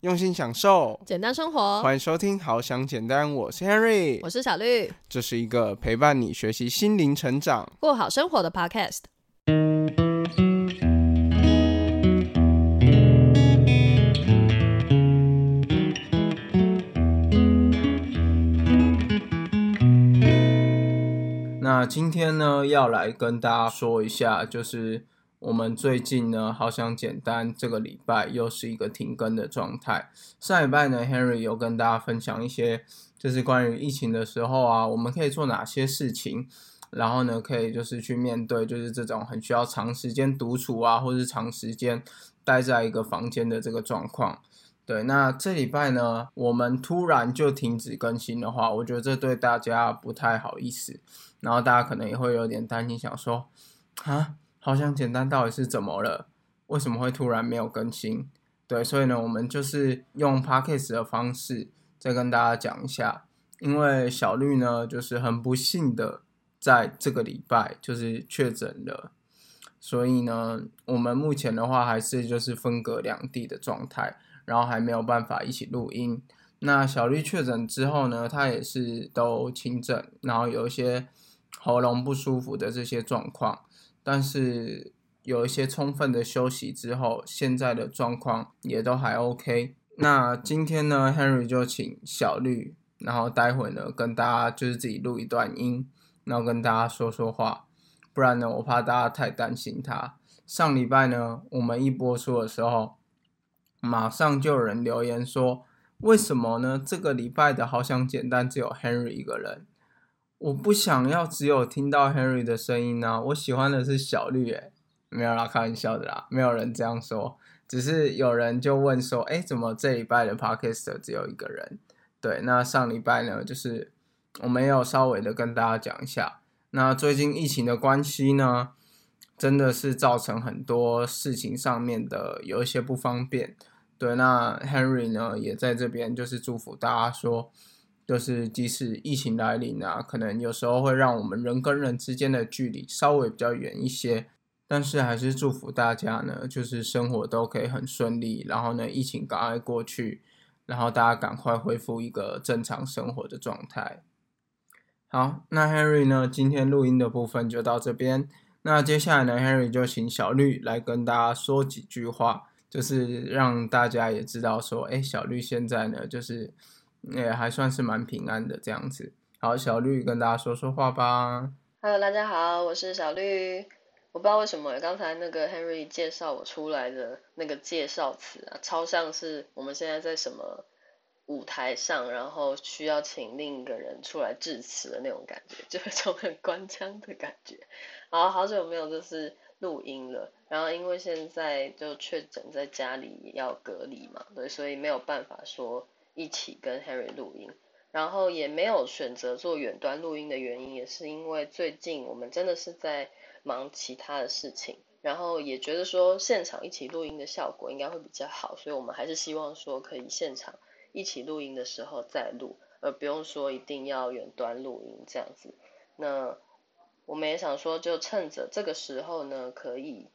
用心享受简单生活，欢迎收听《好想简单》，我是 Henry，我是小绿，这是一个陪伴你学习心灵成长、过好生活的 Podcast。那今天呢，要来跟大家说一下，就是。我们最近呢，好想简单，这个礼拜又是一个停更的状态。上礼拜呢，Henry 有跟大家分享一些，就是关于疫情的时候啊，我们可以做哪些事情，然后呢，可以就是去面对，就是这种很需要长时间独处啊，或是长时间待在一个房间的这个状况。对，那这礼拜呢，我们突然就停止更新的话，我觉得这对大家不太好意思，然后大家可能也会有点担心，想说啊。好想简单到底是怎么了？为什么会突然没有更新？对，所以呢，我们就是用 podcast 的方式再跟大家讲一下。因为小绿呢，就是很不幸的在这个礼拜就是确诊了，所以呢，我们目前的话还是就是分隔两地的状态，然后还没有办法一起录音。那小绿确诊之后呢，他也是都轻症，然后有一些喉咙不舒服的这些状况。但是有一些充分的休息之后，现在的状况也都还 OK。那今天呢，Henry 就请小绿，然后待会呢跟大家就是自己录一段音，然后跟大家说说话。不然呢，我怕大家太担心他。上礼拜呢，我们一播出的时候，马上就有人留言说，为什么呢？这个礼拜的好想简单只有 Henry 一个人。我不想要只有听到 Henry 的声音呢，我喜欢的是小绿诶，没有啦，开玩笑的啦，没有人这样说，只是有人就问说，哎，怎么这礼拜的 Podcast 只有一个人？对，那上礼拜呢，就是我没有稍微的跟大家讲一下，那最近疫情的关系呢，真的是造成很多事情上面的有一些不方便，对，那 Henry 呢也在这边就是祝福大家说。就是即使疫情来临啊，可能有时候会让我们人跟人之间的距离稍微比较远一些，但是还是祝福大家呢，就是生活都可以很顺利，然后呢，疫情赶快过去，然后大家赶快恢复一个正常生活的状态。好，那 Henry 呢，今天录音的部分就到这边，那接下来呢，Henry 就请小绿来跟大家说几句话，就是让大家也知道说，哎，小绿现在呢，就是。也还算是蛮平安的这样子。好，小绿跟大家说说话吧。Hello，大家好，我是小绿。我不知道为什么刚才那个 Henry 介绍我出来的那个介绍词啊，超像是我们现在在什么舞台上，然后需要请另一个人出来致辞的那种感觉，就有种很官腔的感觉。好好久没有就是录音了，然后因为现在就确诊在家里要隔离嘛，对，所以没有办法说。一起跟 Harry 录音，然后也没有选择做远端录音的原因，也是因为最近我们真的是在忙其他的事情，然后也觉得说现场一起录音的效果应该会比较好，所以我们还是希望说可以现场一起录音的时候再录，而不用说一定要远端录音这样子。那我们也想说，就趁着这个时候呢，可以。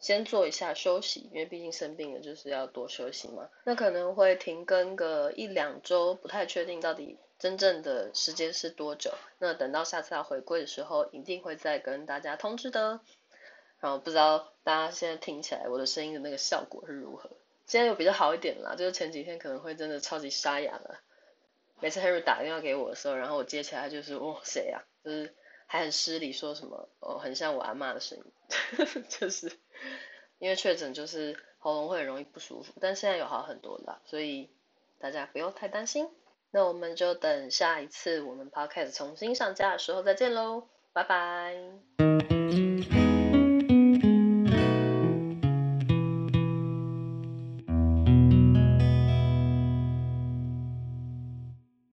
先做一下休息，因为毕竟生病了就是要多休息嘛。那可能会停更个一两周，不太确定到底真正的时间是多久。那等到下次要回归的时候，一定会再跟大家通知的。然后不知道大家现在听起来我的声音的那个效果是如何？现在又比较好一点啦，就是前几天可能会真的超级沙哑了。每次 Harry 打电话给我的时候，然后我接起来就是哦谁呀？就是还很失礼，说什么哦很像我阿妈的声音，就是。因为确诊就是喉咙会很容易不舒服，但现在有好很多了，所以大家不用太担心。那我们就等下一次我们 podcast 重新上架的时候再见喽，拜拜。